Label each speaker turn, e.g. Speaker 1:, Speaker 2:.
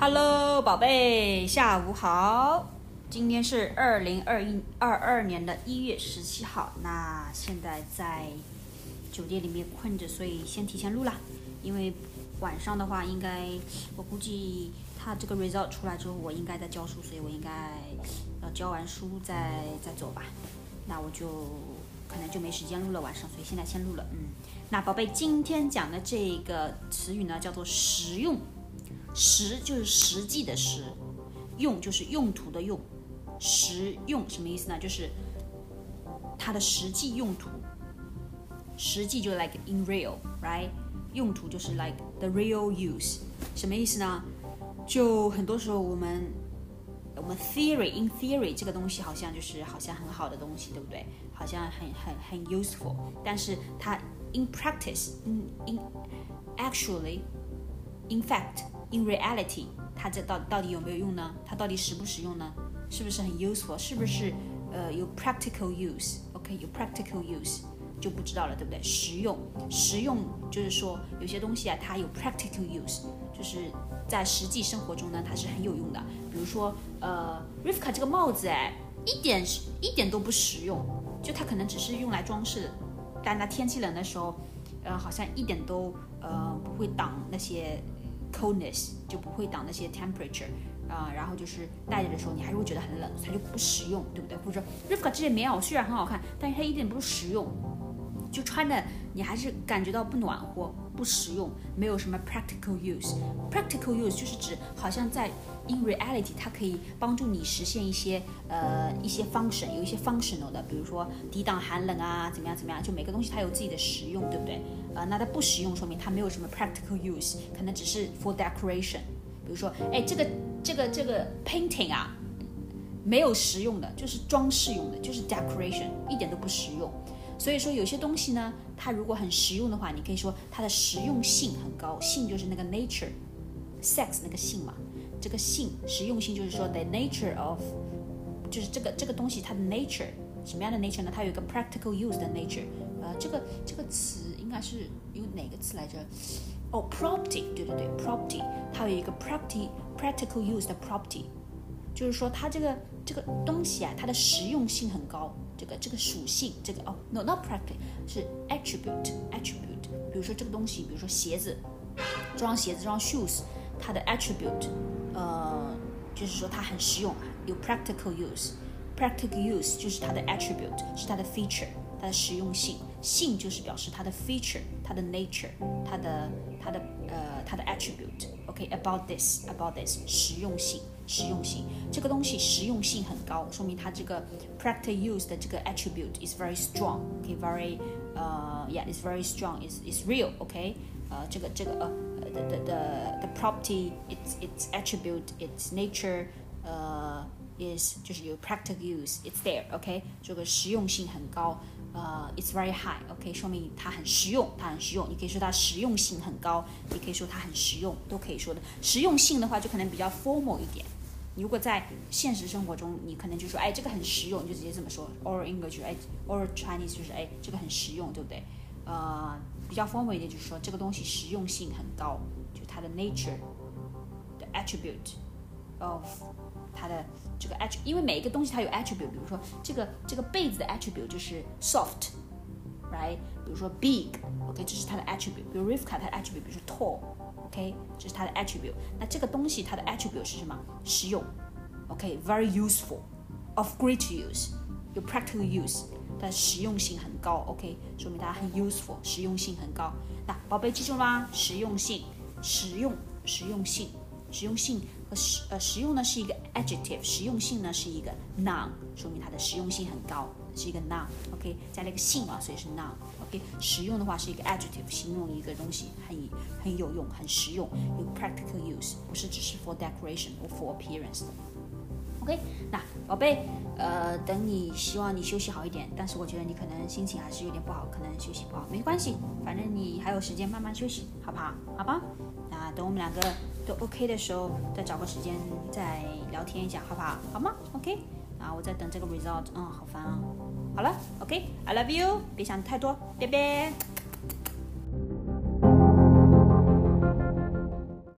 Speaker 1: Hello，宝贝，下午好。今天是二零二一二二年的一月十七号。那现在在酒店里面困着，所以先提前录了。因为晚上的话，应该我估计他这个 result 出来之后，我应该在教书，所以我应该要教完书再再走吧。那我就可能就没时间录了晚上，所以现在先录了。嗯，那宝贝，今天讲的这个词语呢，叫做实用。实就是实际的实，用就是用途的用。实用什么意思呢？就是它的实际用途。实际就 like in real，right？用途就是 like the real use。什么意思呢？就很多时候我们我们 theory in theory 这个东西好像就是好像很好的东西，对不对？好像很很很 useful。但是它 in practice，in in actually，in fact In reality，它这到到底有没有用呢？它到底实不实用呢？是不是很 useful？是不是呃有 practical use？OK，有 practical use 就不知道了，对不对？实用，实用就是说有些东西啊，它有 practical use，就是在实际生活中呢，它是很有用的。比如说呃，Rivka 这个帽子哎，一点一点都不实用，就它可能只是用来装饰，但它天气冷的时候，呃，好像一点都呃不会挡那些 coldness，就不会挡那些 temperature。啊，然后就是戴着的时候，你还是会觉得很冷，它就不实用，对不对？或者说，Rivka 这件棉袄虽然很好看，但是它一点不实用，就穿着你还是感觉到不暖和、不实用，没有什么 practical use。practical use 就是指好像在 in reality 它可以帮助你实现一些呃一些 function，有一些 functional 的，比如说抵挡寒冷啊，怎么样怎么样，就每个东西它有自己的实用，对不对？呃，那它不实用，说明它没有什么 practical use，可能只是 for decoration。比如说，哎，这个这个这个 painting 啊，没有实用的，就是装饰用的，就是 decoration，一点都不实用。所以说，有些东西呢，它如果很实用的话，你可以说它的实用性很高。性就是那个 nature，sex 那个性嘛。这个性实用性就是说 the nature of，就是这个这个东西它的 nature 什么样的 nature 呢？它有一个 practical use 的 nature。呃，这个这个词应该是用哪个词来着？哦，property，对对对，property，它有一个 practical practical use 的 property，就是说它这个这个东西啊，它的实用性很高，这个这个属性，这个哦，no not practical，是 attribute attribute，比如说这个东西，比如说鞋子，这双鞋子这双 shoes，它的 attribute，就是说它很实用，有 practical use，practical use 就是它的 attribute，是它的 feature。它的实用性，性就是表示它的 feature，它的 nature，它的它的呃它的 attribute。OK，about this，about this，实用性，实用性，这个东西实用性很高，说明它这个 practical use 的这个 attribute is very strong。OK，very 呃，yeah，is very strong，is is real。OK，呃，这个这个呃 ，the the the the property，its its attribute，its nature，呃，is 就是有 practical use，it's there。OK，这个实用性很高。呃，it's very high，OK，说明它很实用，它很实用。你可以说它实用性很高，也可以说它很实用，都可以说的。实用性的话，就可能比较 formal 一点。你如果在现实生活中，你可能就说，哎，这个很实用，你就直接这么说。Or English，哎，or Chinese 就是，哎，这个很实用，对不对？ 呃，比较 formal 一点就是说，这个东西实用性很高，就它的 nature 的 attribute of 它的。这个 attribute，因为每一个东西它有 attribute，比如说这个这个被子的 attribute 就是 soft，right？比如说 big，OK，这是它的 attribute。比如 Rivka 它的 attribute，比如说 tall，OK，这是它的 attribute。那这个东西它的 attribute 是什么？实用，OK，very useful，of great use，有 practical use， 它实用性很高，OK，说明它很 useful，实用性很高。那宝贝记住了吗？实用性，实用，实用性，实用性。和实呃实用呢是一个 adjective，实用性呢是一个 noun，说明它的实用性很高，是一个 noun，OK，加了一个性啊，所以是 noun，OK，实用的话是一个 adjective，形容一个东西很很有用，很实用，有 practical use，不是只是 for decoration or for appearance。OK，那宝贝，呃，等你希望你休息好一点，但是我觉得你可能心情还是有点不好，可能休息不好，没关系，反正你还有时间慢慢休息，好不好？好吧，那等我们两个。都 OK 的时候，再找个时间再聊天一下，好不好？好吗？OK，啊，我在等这个 result，嗯，好烦啊。好了，OK，I love you，别想太多，拜拜。